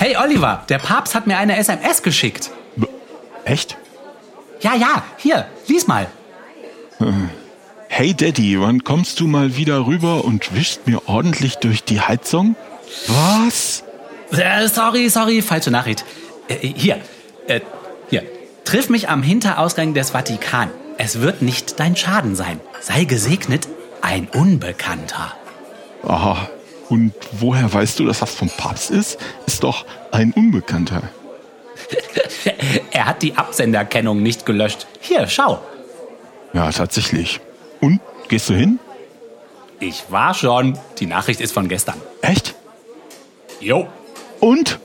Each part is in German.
Hey Oliver, der Papst hat mir eine SMS geschickt. Echt? Ja, ja, hier, lies mal. Hey Daddy, wann kommst du mal wieder rüber und wischst mir ordentlich durch die Heizung? Was? Äh, sorry, sorry, falsche Nachricht. Äh, hier, äh, hier. Triff mich am Hinterausgang des Vatikan. Es wird nicht dein Schaden sein. Sei gesegnet, ein Unbekannter. Aha. Und woher weißt du, dass das vom Papst ist? Ist doch ein Unbekannter. er hat die Absenderkennung nicht gelöscht. Hier, schau. Ja, tatsächlich. Und? Gehst du hin? Ich war schon. Die Nachricht ist von gestern. Echt? Jo. Und?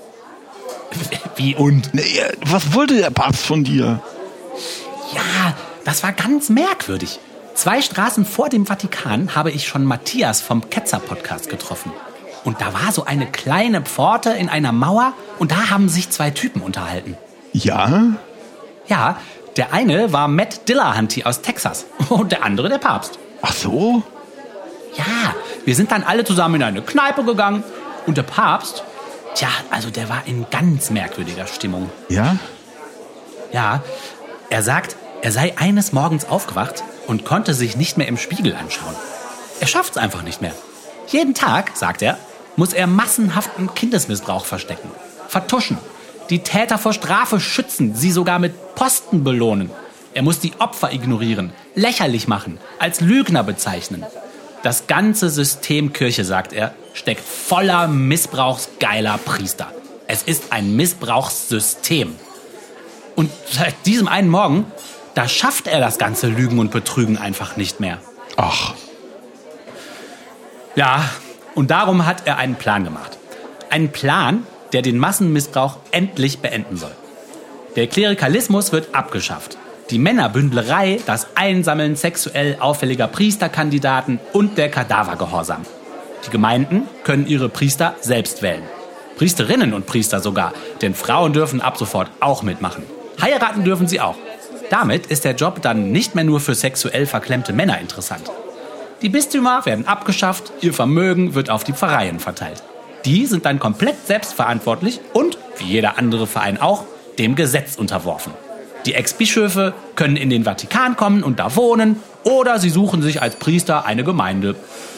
Wie und? Nee, was wollte der Papst von dir? Ja, das war ganz merkwürdig. Zwei Straßen vor dem Vatikan habe ich schon Matthias vom Ketzer-Podcast getroffen. Und da war so eine kleine Pforte in einer Mauer und da haben sich zwei Typen unterhalten. Ja? Ja, der eine war Matt Dillahanty aus Texas und der andere der Papst. Ach so? Ja, wir sind dann alle zusammen in eine Kneipe gegangen und der Papst, tja, also der war in ganz merkwürdiger Stimmung. Ja? Ja, er sagt, er sei eines Morgens aufgewacht und konnte sich nicht mehr im Spiegel anschauen. Er schafft's einfach nicht mehr. Jeden Tag, sagt er, muss er massenhaften Kindesmissbrauch verstecken, vertuschen, die Täter vor Strafe schützen, sie sogar mit Posten belohnen. Er muss die Opfer ignorieren, lächerlich machen, als Lügner bezeichnen. Das ganze System Kirche, sagt er, steckt voller missbrauchsgeiler Priester. Es ist ein Missbrauchssystem. Und seit diesem einen Morgen, da schafft er das ganze Lügen und Betrügen einfach nicht mehr. Ach. Ja, und darum hat er einen Plan gemacht. Einen Plan, der den Massenmissbrauch endlich beenden soll. Der Klerikalismus wird abgeschafft. Die Männerbündlerei, das Einsammeln sexuell auffälliger Priesterkandidaten und der Kadavergehorsam. Die Gemeinden können ihre Priester selbst wählen. Priesterinnen und Priester sogar, denn Frauen dürfen ab sofort auch mitmachen. Heiraten dürfen sie auch. Damit ist der Job dann nicht mehr nur für sexuell verklemmte Männer interessant. Die Bistümer werden abgeschafft, ihr Vermögen wird auf die Pfarreien verteilt. Die sind dann komplett selbstverantwortlich und, wie jeder andere Verein auch, dem Gesetz unterworfen. Die Ex-Bischöfe können in den Vatikan kommen und da wohnen oder sie suchen sich als Priester eine Gemeinde.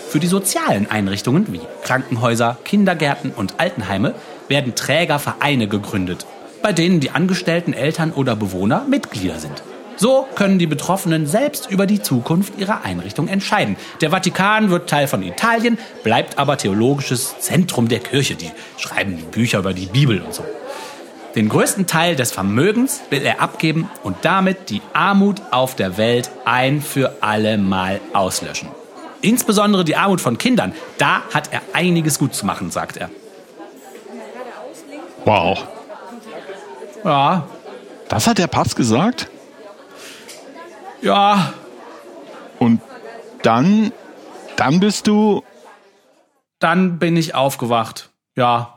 Für die sozialen Einrichtungen wie Krankenhäuser, Kindergärten und Altenheime werden Trägervereine gegründet, bei denen die angestellten Eltern oder Bewohner Mitglieder sind. So können die Betroffenen selbst über die Zukunft ihrer Einrichtung entscheiden. Der Vatikan wird Teil von Italien, bleibt aber theologisches Zentrum der Kirche. Die schreiben Bücher über die Bibel und so. Den größten Teil des Vermögens will er abgeben und damit die Armut auf der Welt ein für alle Mal auslöschen. Insbesondere die Armut von Kindern, da hat er einiges gut zu machen, sagt er. Wow. Ja, Das hat der Papst gesagt? ja, Und dann, dann bist du. dann bin ich aufgewacht. Ja,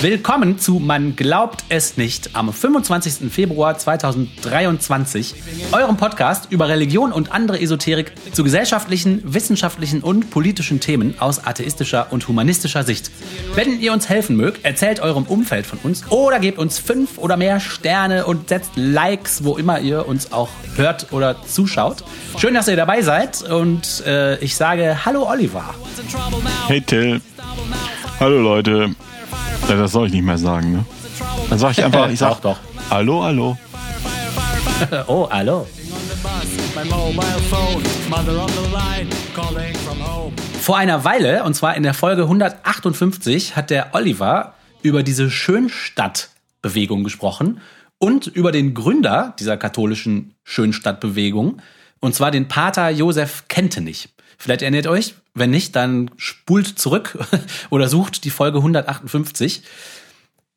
Willkommen zu Man glaubt es nicht am 25. Februar 2023, eurem Podcast über Religion und andere Esoterik zu gesellschaftlichen, wissenschaftlichen und politischen Themen aus atheistischer und humanistischer Sicht. Wenn ihr uns helfen mögt, erzählt eurem Umfeld von uns oder gebt uns fünf oder mehr Sterne und setzt Likes, wo immer ihr uns auch hört oder zuschaut. Schön, dass ihr dabei seid und äh, ich sage Hallo Oliver. Hey Till. Hallo Leute. Ja, das soll ich nicht mehr sagen, ne? Dann sag ich einfach, ich sag Doch, doch. Hallo, hallo. Oh, hallo. Vor einer Weile, und zwar in der Folge 158, hat der Oliver über diese Schönstadt-Bewegung gesprochen und über den Gründer dieser katholischen Schönstadt-Bewegung, und zwar den Pater Josef Kentenich. Vielleicht erinnert euch, wenn nicht, dann spult zurück oder sucht die Folge 158.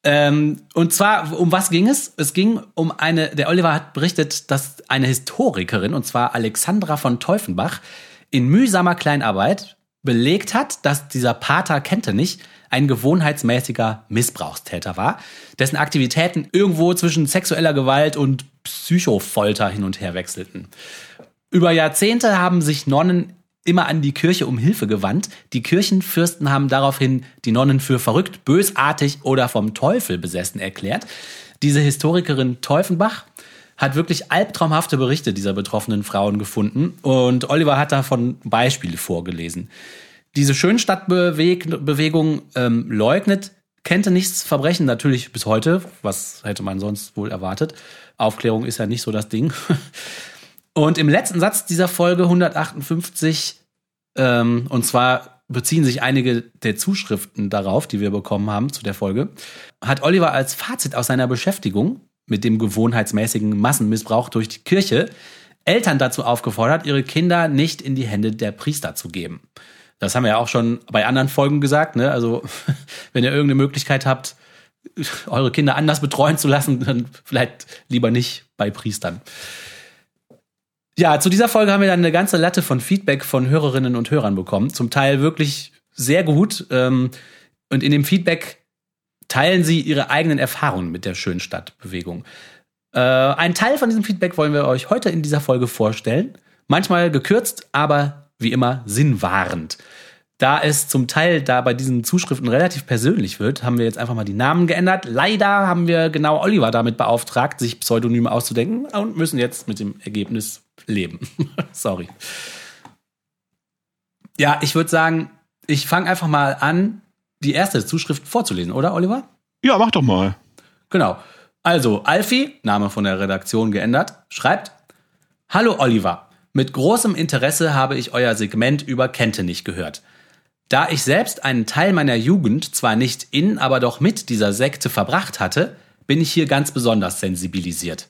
Ähm, und zwar, um was ging es? Es ging um eine, der Oliver hat berichtet, dass eine Historikerin, und zwar Alexandra von Teufenbach, in mühsamer Kleinarbeit belegt hat, dass dieser Pater Kentenich ein gewohnheitsmäßiger Missbrauchstäter war, dessen Aktivitäten irgendwo zwischen sexueller Gewalt und Psychofolter hin und her wechselten. Über Jahrzehnte haben sich Nonnen immer an die Kirche um Hilfe gewandt. Die Kirchenfürsten haben daraufhin die Nonnen für verrückt, bösartig oder vom Teufel besessen erklärt. Diese Historikerin Teufenbach hat wirklich albtraumhafte Berichte dieser betroffenen Frauen gefunden und Oliver hat davon Beispiele vorgelesen. Diese Schönstadtbewegung ähm, leugnet nichts Verbrechen natürlich bis heute. Was hätte man sonst wohl erwartet? Aufklärung ist ja nicht so das Ding. Und im letzten Satz dieser Folge 158, ähm, und zwar beziehen sich einige der Zuschriften darauf, die wir bekommen haben zu der Folge, hat Oliver als Fazit aus seiner Beschäftigung mit dem gewohnheitsmäßigen Massenmissbrauch durch die Kirche Eltern dazu aufgefordert, ihre Kinder nicht in die Hände der Priester zu geben. Das haben wir ja auch schon bei anderen Folgen gesagt. Ne? Also wenn ihr irgendeine Möglichkeit habt, eure Kinder anders betreuen zu lassen, dann vielleicht lieber nicht bei Priestern. Ja, zu dieser Folge haben wir dann eine ganze Latte von Feedback von Hörerinnen und Hörern bekommen. Zum Teil wirklich sehr gut. Ähm, und in dem Feedback teilen sie ihre eigenen Erfahrungen mit der Schönstadtbewegung. Äh, einen Teil von diesem Feedback wollen wir euch heute in dieser Folge vorstellen. Manchmal gekürzt, aber wie immer sinnwahrend. Da es zum Teil da bei diesen Zuschriften relativ persönlich wird, haben wir jetzt einfach mal die Namen geändert. Leider haben wir genau Oliver damit beauftragt, sich Pseudonyme auszudenken und müssen jetzt mit dem Ergebnis leben. Sorry. Ja, ich würde sagen, ich fange einfach mal an, die erste Zuschrift vorzulesen, oder Oliver? Ja, mach doch mal. Genau. Also, Alfie, Name von der Redaktion geändert, schreibt: Hallo Oliver. Mit großem Interesse habe ich euer Segment über Kentenich gehört. Da ich selbst einen Teil meiner Jugend zwar nicht in, aber doch mit dieser Sekte verbracht hatte, bin ich hier ganz besonders sensibilisiert.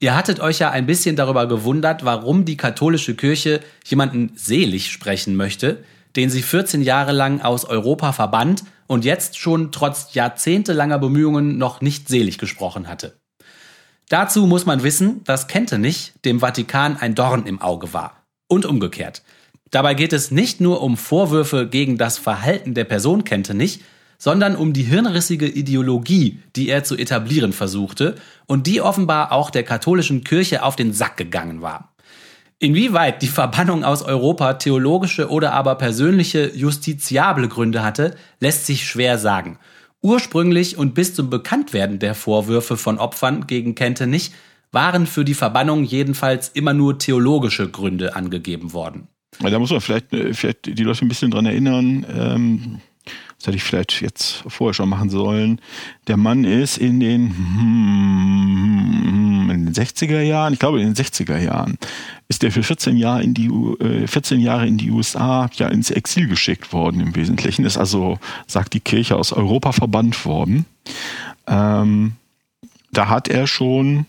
Ihr hattet euch ja ein bisschen darüber gewundert, warum die katholische Kirche jemanden selig sprechen möchte, den sie 14 Jahre lang aus Europa verbannt und jetzt schon trotz jahrzehntelanger Bemühungen noch nicht selig gesprochen hatte. Dazu muss man wissen, dass Kentenich dem Vatikan ein Dorn im Auge war. Und umgekehrt. Dabei geht es nicht nur um Vorwürfe gegen das Verhalten der Person Kentenich, sondern um die hirnrissige Ideologie, die er zu etablieren versuchte und die offenbar auch der katholischen Kirche auf den Sack gegangen war. Inwieweit die Verbannung aus Europa theologische oder aber persönliche justiziable Gründe hatte, lässt sich schwer sagen Ursprünglich und bis zum Bekanntwerden der Vorwürfe von Opfern gegen Kentenich waren für die Verbannung jedenfalls immer nur theologische Gründe angegeben worden. Da muss man vielleicht, äh, vielleicht die Leute ein bisschen dran erinnern, ähm, das hätte ich vielleicht jetzt vorher schon machen sollen. Der Mann ist in den, hm, in den 60er Jahren, ich glaube in den 60er Jahren, ist der für 14 Jahre in die, 14 äh, Jahre in die USA ja ins Exil geschickt worden im Wesentlichen. Ist also, sagt die Kirche, aus Europa verbannt worden. Ähm, da hat er schon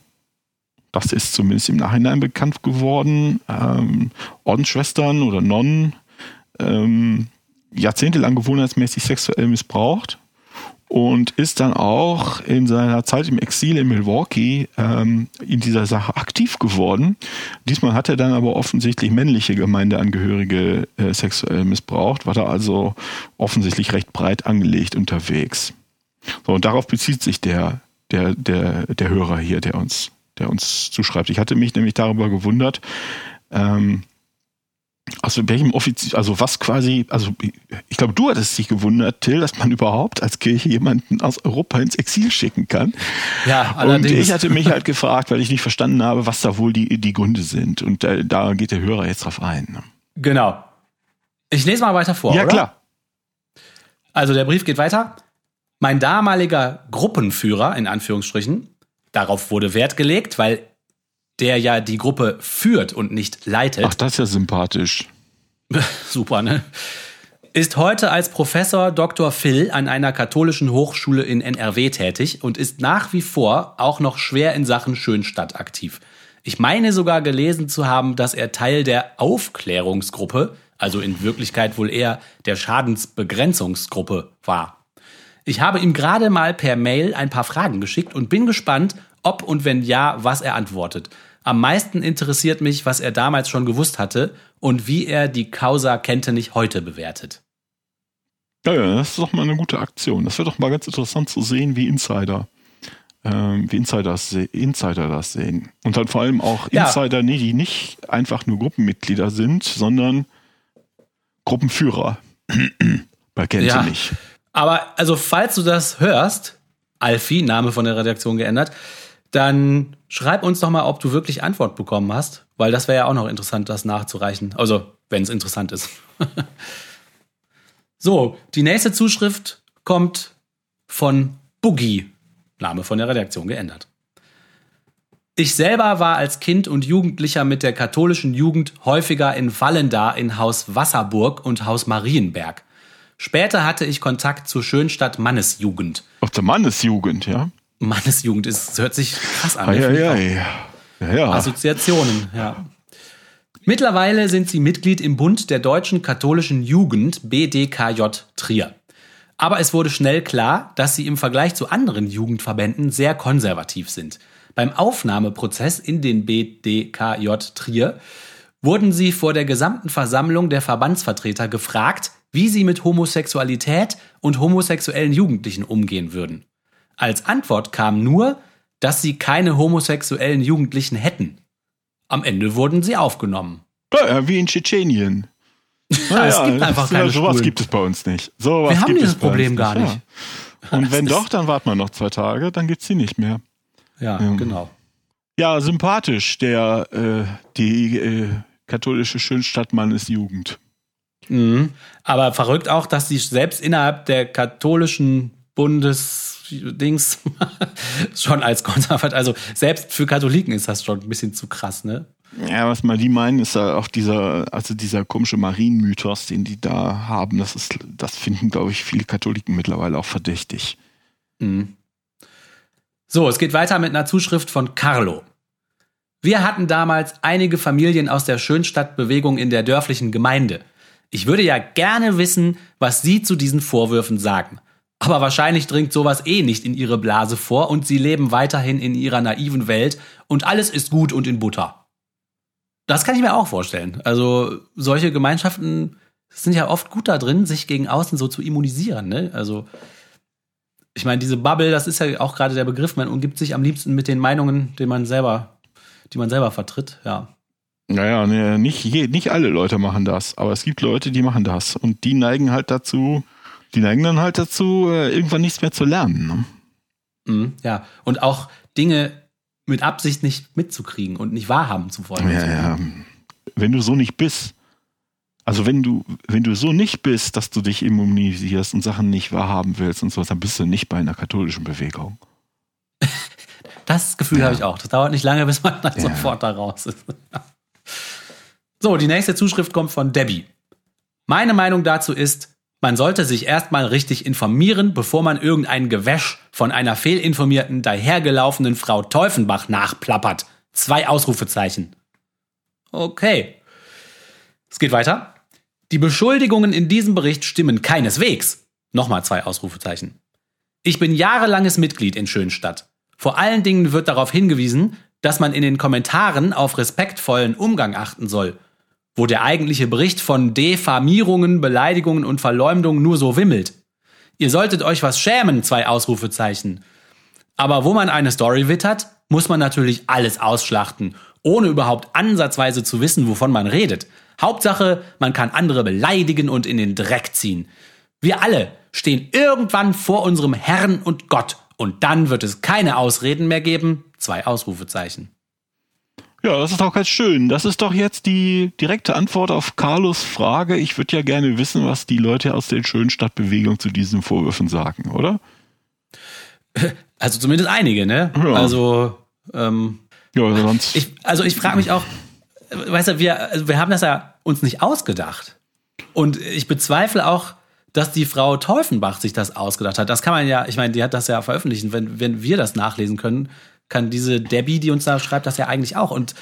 das ist zumindest im Nachhinein bekannt geworden, ähm, Ordensschwestern oder Nonnen ähm, jahrzehntelang gewohnheitsmäßig sexuell missbraucht und ist dann auch in seiner Zeit im Exil in Milwaukee ähm, in dieser Sache aktiv geworden. Diesmal hat er dann aber offensichtlich männliche Gemeindeangehörige äh, sexuell missbraucht, war da also offensichtlich recht breit angelegt unterwegs. So, und darauf bezieht sich der, der, der, der Hörer hier, der uns, der uns zuschreibt. Ich hatte mich nämlich darüber gewundert, ähm, also welchem Offizier, also was quasi, also ich glaube, du hattest dich gewundert, Till, dass man überhaupt als Kirche jemanden aus Europa ins Exil schicken kann. Ja, allerdings. Und ich hatte mich halt gefragt, weil ich nicht verstanden habe, was da wohl die, die Gründe sind. Und da, da geht der Hörer jetzt drauf ein. Ne? Genau. Ich lese mal weiter vor. Ja, oder? klar. Also der Brief geht weiter. Mein damaliger Gruppenführer, in Anführungsstrichen, darauf wurde Wert gelegt, weil der ja die Gruppe führt und nicht leitet. Ach, das ist ja sympathisch. Super, ne? Ist heute als Professor Dr. Phil an einer katholischen Hochschule in NRW tätig und ist nach wie vor auch noch schwer in Sachen Schönstadt aktiv. Ich meine sogar gelesen zu haben, dass er Teil der Aufklärungsgruppe, also in Wirklichkeit wohl eher der Schadensbegrenzungsgruppe war. Ich habe ihm gerade mal per Mail ein paar Fragen geschickt und bin gespannt, ob und wenn ja, was er antwortet. Am meisten interessiert mich, was er damals schon gewusst hatte und wie er die Causa Kentenich heute bewertet. Ja, ja, das ist doch mal eine gute Aktion. Das wird doch mal ganz interessant zu sehen, wie Insider, ähm, wie Insiders, Insider das sehen. Und dann vor allem auch Insider, ja. nee, die nicht einfach nur Gruppenmitglieder sind, sondern Gruppenführer. Bei kennt Ja. nicht. Aber also, falls du das hörst, Alfie, Name von der Redaktion geändert, dann schreib uns doch mal, ob du wirklich Antwort bekommen hast, weil das wäre ja auch noch interessant, das nachzureichen. Also, wenn es interessant ist. so, die nächste Zuschrift kommt von Boogie, Name von der Redaktion geändert. Ich selber war als Kind und Jugendlicher mit der katholischen Jugend häufiger in Wallendar in Haus Wasserburg und Haus Marienberg. Später hatte ich Kontakt zur Schönstadt Mannesjugend. Auch der Mannesjugend, ja. Mannesjugend ist, das hört sich krass an. Ja. Ja, ja. Assoziationen, ja. Mittlerweile sind sie Mitglied im Bund der deutschen katholischen Jugend BDKJ Trier. Aber es wurde schnell klar, dass sie im Vergleich zu anderen Jugendverbänden sehr konservativ sind. Beim Aufnahmeprozess in den BDKJ Trier wurden sie vor der gesamten Versammlung der Verbandsvertreter gefragt, wie sie mit Homosexualität und homosexuellen Jugendlichen umgehen würden. Als Antwort kam nur, dass sie keine homosexuellen Jugendlichen hätten. Am Ende wurden sie aufgenommen. Ja, wie in Tschetschenien. Ja, es gibt einfach keine Sowas Schwulen. gibt es bei uns nicht. Sowas Wir haben gibt dieses es Problem gar nicht. Ja. Und wenn doch, dann warten wir noch zwei Tage, dann gibt's sie nicht mehr. Ja, Ja. genau. Ja, sympathisch, der äh, die äh, katholische Schönstadt Mannesjugend. Mhm. Aber verrückt auch, dass sie selbst innerhalb der katholischen Bundesdings schon als konservativ, also selbst für Katholiken ist das schon ein bisschen zu krass, ne? Ja, was mal die meinen, ist ja auch dieser, also dieser komische Marienmythos, den die da haben. Das ist, das finden, glaube ich, viele Katholiken mittlerweile auch verdächtig. Mhm. So, es geht weiter mit einer Zuschrift von Carlo. Wir hatten damals einige Familien aus der Schönstadtbewegung in der dörflichen Gemeinde. Ich würde ja gerne wissen, was Sie zu diesen Vorwürfen sagen. Aber wahrscheinlich dringt sowas eh nicht in Ihre Blase vor und Sie leben weiterhin in Ihrer naiven Welt und alles ist gut und in Butter. Das kann ich mir auch vorstellen. Also solche Gemeinschaften sind ja oft gut da drin, sich gegen außen so zu immunisieren. Ne? Also ich meine, diese Bubble, das ist ja auch gerade der Begriff, man umgibt sich am liebsten mit den Meinungen, die man selber, die man selber vertritt, ja. Naja, ne, nicht, nicht alle Leute machen das, aber es gibt Leute, die machen das. Und die neigen halt dazu, die neigen dann halt dazu, äh, irgendwann nichts mehr zu lernen. Ne? Mhm, ja. Und auch Dinge mit Absicht nicht mitzukriegen und nicht wahrhaben zu wollen. Ja, ja. Wenn du so nicht bist, also wenn du, wenn du so nicht bist, dass du dich immunisierst und Sachen nicht wahrhaben willst und sowas, dann bist du nicht bei einer katholischen Bewegung. Das Gefühl Ja. habe ich auch. Das dauert nicht lange, bis man dann Ja. sofort da raus ist. so, die nächste Zuschrift kommt von Debbie. Meine Meinung dazu ist, man sollte sich erstmal richtig informieren, bevor man irgendein Gewäsch von einer fehlinformierten, dahergelaufenen Frau Teufenbach nachplappert. Zwei Ausrufezeichen. Okay. Es geht weiter. Die Beschuldigungen in diesem Bericht stimmen keineswegs. Nochmal zwei Ausrufezeichen. Ich bin jahrelanges Mitglied in Schönstadt. Vor allen Dingen wird darauf hingewiesen, dass man in den Kommentaren auf respektvollen Umgang achten soll, wo der eigentliche Bericht von Diffamierungen, Beleidigungen und Verleumdungen nur so wimmelt. Ihr solltet euch was schämen, zwei Ausrufezeichen. Aber wo man eine Story wittert, muss man natürlich alles ausschlachten, ohne überhaupt ansatzweise zu wissen, wovon man redet. Hauptsache, man kann andere beleidigen und in den Dreck ziehen. Wir alle stehen irgendwann vor unserem Herrn und Gott und dann wird es keine Ausreden mehr geben. Zwei Ausrufezeichen. Ja, das ist doch ganz schön. Das ist doch jetzt die direkte Antwort auf Carlos Frage. Ich würde ja gerne wissen, was die Leute aus der Schönstadtbewegung zu diesen Vorwürfen sagen, oder? Also zumindest einige, ne? Ja. Also, ähm, Ja, sonst. ich, also ich frage mich auch, weißt du, wir, also wir haben das ja uns nicht ausgedacht. Und ich bezweifle auch, dass die Frau Teufenbach sich das ausgedacht hat. Das kann man ja, ich meine, die hat das ja veröffentlicht. Und Wenn, wenn wir das nachlesen können, kann diese Debbie, die uns da schreibt, das ja eigentlich auch. Und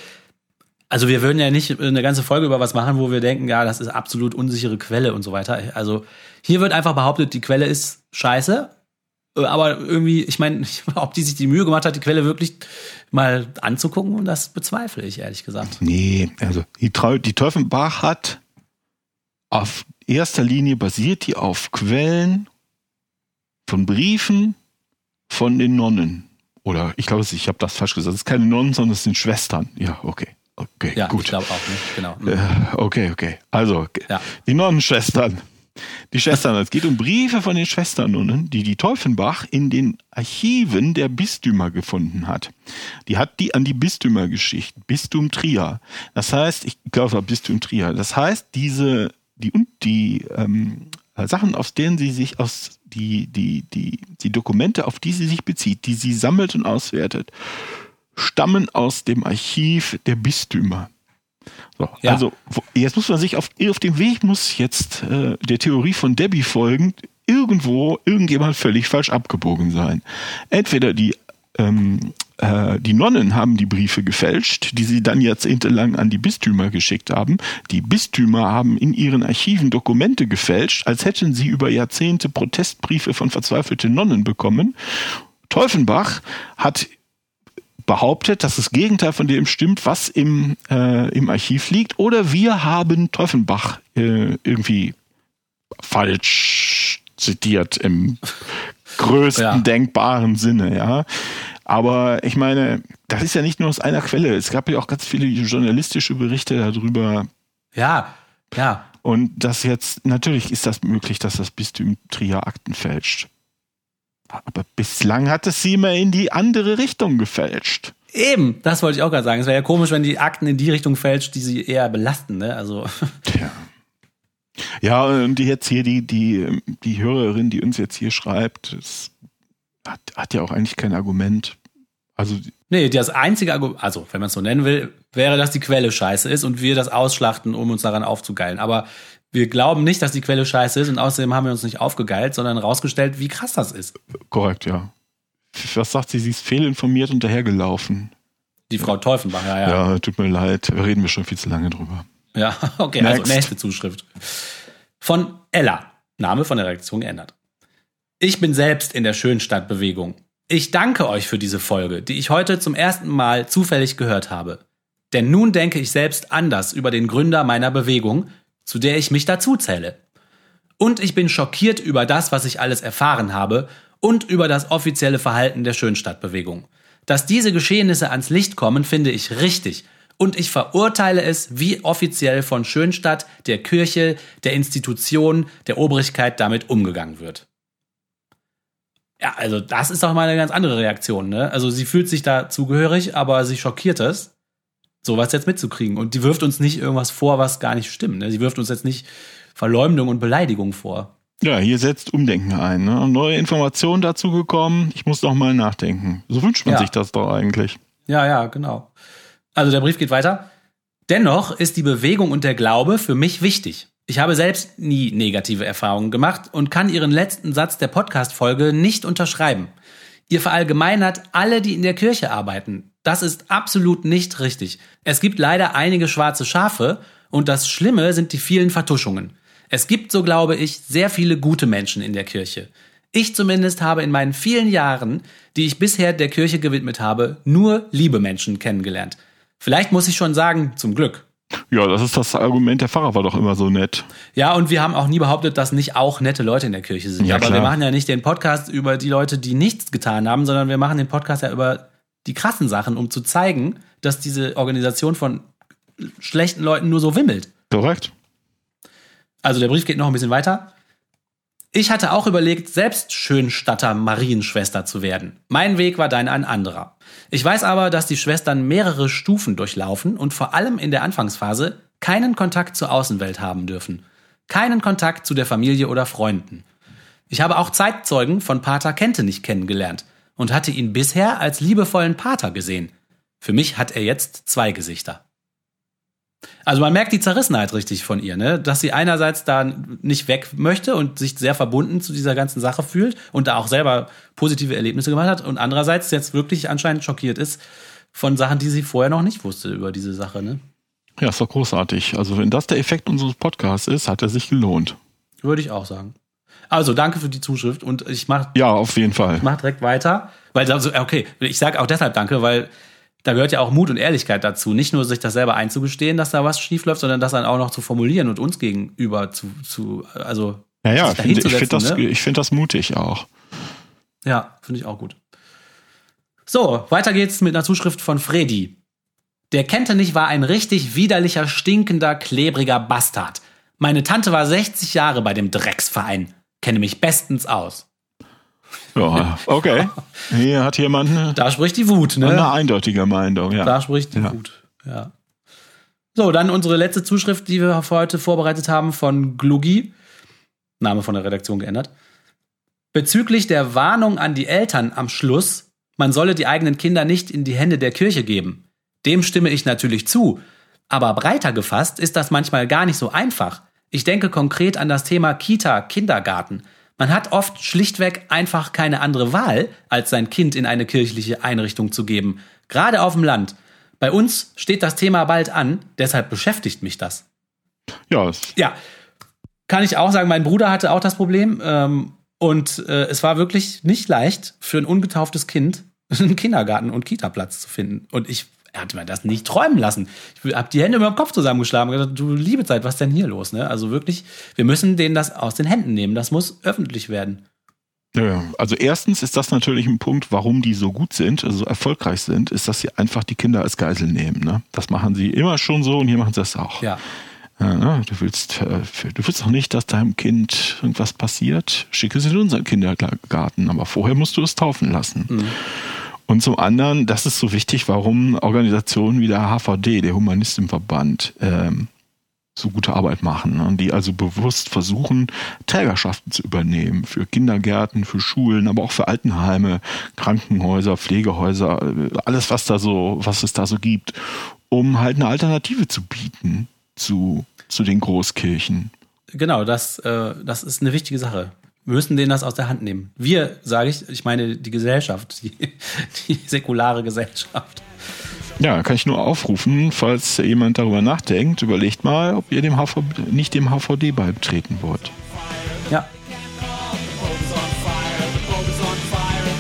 also wir würden ja nicht eine ganze Folge über was machen, wo wir denken, ja, das ist absolut unsichere Quelle und so weiter. Also hier wird einfach behauptet, die Quelle ist scheiße. Äh, Aber irgendwie, ich meine, ob die sich die Mühe gemacht hat, die Quelle wirklich mal anzugucken, das bezweifle ich, ehrlich gesagt. Nee, also die, die Teufelbach hat auf erster Linie basiert die auf Quellen von Briefen von den Nonnen. Oder ich glaube, ich habe das falsch gesagt. Es sind keine Nonnen, sondern es sind Schwestern. Ja, okay. Okay, Ja, gut. ich glaube auch nicht. Genau. Äh, okay, okay. Also, Ja. die Nonnenschwestern. Die Schwestern, es geht um Briefe von den Schwesternonnen, die die Teufenbach in den Archiven der Bistümer gefunden hat. Die hat die an die Bistümer geschickt. Bistum Trier. Das heißt, ich glaube, es war Bistum Trier. Das heißt, diese, die, und die ähm, Sachen, aus denen sie sich aus, die, die, die, die Dokumente, auf die sie sich bezieht, die sie sammelt und auswertet, stammen aus dem Archiv der Bistümer. So, Ja. Also jetzt muss man sich auf, auf dem Weg muss jetzt äh, der Theorie von Debbie folgend irgendwo irgendjemand völlig falsch abgebogen sein. Entweder die ähm, äh, die Nonnen haben die Briefe gefälscht, die sie dann jahrzehntelang an die Bistümer geschickt haben. Die Bistümer haben in ihren Archiven Dokumente gefälscht, als hätten sie über Jahrzehnte Protestbriefe von verzweifelten Nonnen bekommen. Teufenbach hat behauptet, dass das Gegenteil von dem stimmt, was im, äh, im Archiv liegt, oder wir haben Teufenbach äh, irgendwie falsch zitiert im größten Ja. denkbaren Sinne, ja. Aber ich meine, das ist ja nicht nur aus einer Quelle. Es gab ja auch ganz viele journalistische Berichte darüber. Ja, ja. Und das jetzt, natürlich ist das möglich, dass das Bistum Trier Akten fälscht. Aber bislang hat es sie immer in die andere Richtung gefälscht. Eben, das wollte ich auch gerade sagen. Es wäre ja komisch, wenn die Akten in die Richtung fälscht, die sie eher belasten, ne? Also, Tja. Ja, und die jetzt hier, die, die, die Hörerin, die uns jetzt hier schreibt, das hat, hat ja auch eigentlich kein Argument. Also, nee, das einzige Argument, also, wenn man es so nennen will, wäre, dass die Quelle scheiße ist und wir das ausschlachten, um uns daran aufzugeilen. Aber wir glauben nicht, dass die Quelle scheiße ist und außerdem haben wir uns nicht aufgegeilt, sondern rausgestellt, wie krass das ist. korrekt, ja. Was sagt sie? Sie ist fehlinformiert und dahergelaufen. Die Frau Teufenbach, ja, ja. Ja, tut mir leid, reden wir schon viel zu lange drüber. Ja, okay, also Next. nächste Zuschrift. Von Ella. Name von der Redaktion geändert. Ich bin selbst in der Schönstadtbewegung. Ich danke euch für diese Folge, die ich heute zum ersten Mal zufällig gehört habe. Denn nun denke ich selbst anders über den Gründer meiner Bewegung, zu der ich mich dazu zähle. Und ich bin schockiert über das, was ich alles erfahren habe und über das offizielle Verhalten der Schönstadtbewegung. Dass diese Geschehnisse ans Licht kommen, finde ich richtig. Und ich verurteile es, wie offiziell von Schönstadt, der Kirche, der Institution, der Obrigkeit damit umgegangen wird. Ja, also das ist doch mal eine ganz andere Reaktion, ne? Also sie fühlt sich da zugehörig, aber sie schockiert es, sowas jetzt mitzukriegen. Und die wirft uns nicht irgendwas vor, was gar nicht stimmt. Ne? Sie wirft uns jetzt nicht Verleumdung und Beleidigung vor. Ja, hier setzt Umdenken ein. Ne? Neue Informationen dazu gekommen. Ich muss noch mal nachdenken. So wünscht man Ja. sich das doch eigentlich. Ja, ja, genau. Also der Brief geht weiter. Dennoch ist die Bewegung und der Glaube für mich wichtig. Ich habe selbst nie negative Erfahrungen gemacht und kann Ihren letzten Satz der Podcast-Folge nicht unterschreiben. Ihr verallgemeinert alle, die in der Kirche arbeiten. Das ist absolut nicht richtig. Es gibt leider einige schwarze Schafe und das Schlimme sind die vielen Vertuschungen. Es gibt, so glaube ich, sehr viele gute Menschen in der Kirche. Ich zumindest habe in meinen vielen Jahren, die ich bisher der Kirche gewidmet habe, nur liebe Menschen kennengelernt. Vielleicht muss ich schon sagen, zum Glück. Ja, das ist das Argument. Der Pfarrer war doch immer so nett. Ja, und wir haben auch nie behauptet, dass nicht auch nette Leute in der Kirche sind. Ja, Aber klar. wir machen ja nicht den Podcast über die Leute, die nichts getan haben, sondern wir machen den Podcast ja über die krassen Sachen, um zu zeigen, dass diese Organisation von schlechten Leuten nur so wimmelt. Korrekt. Also der Brief geht noch ein bisschen weiter. Ich hatte auch überlegt, selbst Schönstatter Marienschwester zu werden. Mein Weg war dann ein anderer. Ich weiß aber, dass die Schwestern mehrere Stufen durchlaufen und vor allem in der Anfangsphase keinen Kontakt zur Außenwelt haben dürfen. Keinen Kontakt zu der Familie oder Freunden. Ich habe auch Zeitzeugen von Pater Kentenich kennengelernt und hatte ihn bisher als liebevollen Pater gesehen. Für mich hat er jetzt zwei Gesichter. Also man merkt die Zerrissenheit richtig von ihr, ne? Dass sie einerseits da nicht weg möchte und sich sehr verbunden zu dieser ganzen Sache fühlt und da auch selber positive Erlebnisse gemacht hat und andererseits jetzt wirklich anscheinend schockiert ist von Sachen, die sie vorher noch nicht wusste über diese Sache, ne? Ja, ist doch großartig. Also wenn das der Effekt unseres Podcasts ist, hat er sich gelohnt. Würde ich auch sagen. Also danke für die Zuschrift und ich mach, Ja, auf jeden Fall. mach direkt weiter, weil also okay, ich sage auch deshalb danke, weil da gehört ja auch Mut und Ehrlichkeit dazu, nicht nur sich das selber einzugestehen, dass da was schief läuft, sondern das dann auch noch zu formulieren und uns gegenüber zu, zu also Ja, ja, sich da finde- ich finde das, ne? ich finde das mutig auch. Ja, finde ich auch gut. So, weiter geht's mit einer Zuschrift von Fredi. Der Kentenich war ein richtig widerlicher, stinkender, klebriger Bastard. Meine Tante war 60 Jahre bei dem Drecksverein. Kenne mich bestens aus. Ja, okay. Hier hat jemand eine, Da spricht die Wut, ne? eine eindeutige Meinung. Ja. Da spricht die Ja. Wut. Ja. So, dann unsere letzte Zuschrift, die wir für heute vorbereitet haben von Glugi. Name von der Redaktion geändert. Bezüglich der Warnung an die Eltern am Schluss, man solle die eigenen Kinder nicht in die Hände der Kirche geben. Dem stimme ich natürlich zu. Aber breiter gefasst ist das manchmal gar nicht so einfach. Ich denke konkret an das Thema Kita, Kindergarten. Man hat oft schlichtweg einfach keine andere Wahl, als sein Kind in eine kirchliche Einrichtung zu geben. Gerade auf dem Land. Bei uns steht das Thema bald an, deshalb beschäftigt mich das. ja, Ja, kann ich auch sagen, mein Bruder hatte auch das Problem. Ähm, und äh, es war wirklich nicht leicht für ein ungetauftes Kind einen Kindergarten und Kitaplatz zu finden. Und ich hatte mir das nicht träumen lassen. Ich habe die Hände über dem Kopf zusammengeschlagen und gesagt, du liebe Zeit, was ist denn hier los? Ne? Also wirklich, wir müssen denen das aus den Händen nehmen. Das muss öffentlich werden. Ja, also erstens ist das natürlich ein Punkt, warum die so gut sind, also so erfolgreich sind, ist, dass sie einfach die Kinder als Geisel nehmen. Ne? Das machen sie immer schon so und hier machen sie das auch. Ja. Ja, ne? Du willst, äh, du willst doch nicht, dass deinem Kind irgendwas passiert. Schicke sie in unseren Kindergarten, aber vorher musst du es taufen lassen. Und zum anderen, das ist so wichtig, warum Organisationen wie der HVD, der Humanistenverband, ähm, so gute Arbeit machen ne? und die also bewusst versuchen, Trägerschaften zu übernehmen für Kindergärten, für Schulen, aber auch für Altenheime, Krankenhäuser, Pflegehäuser, äh, alles was da so, was es da so gibt, um halt eine Alternative zu bieten zu, zu den Großkirchen. Genau, das, äh, das ist eine wichtige Sache. Müssen denen das aus der Hand nehmen. Wir, sage ich, ich meine die Gesellschaft, die, die säkulare Gesellschaft. Ja, kann ich nur aufrufen, falls jemand darüber nachdenkt, überlegt mal, ob ihr dem HVD, nicht dem HVD beitreten wollt. Ja.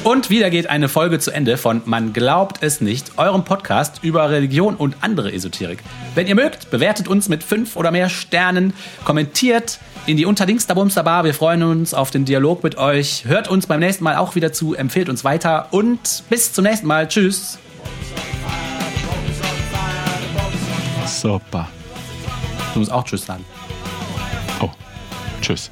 Und wieder geht eine Folge zu Ende von Man glaubt es nicht, eurem Podcast über Religion und andere Esoterik. Wenn ihr mögt, bewertet uns mit fünf oder mehr Sternen, kommentiert in die Unterdingsterbumsterbar. Wir freuen uns auf den Dialog mit euch. Hört uns beim nächsten Mal auch wieder zu, empfehlt uns weiter und bis zum nächsten Mal. Tschüss. Super. Du musst auch Tschüss sagen. Oh, tschüss.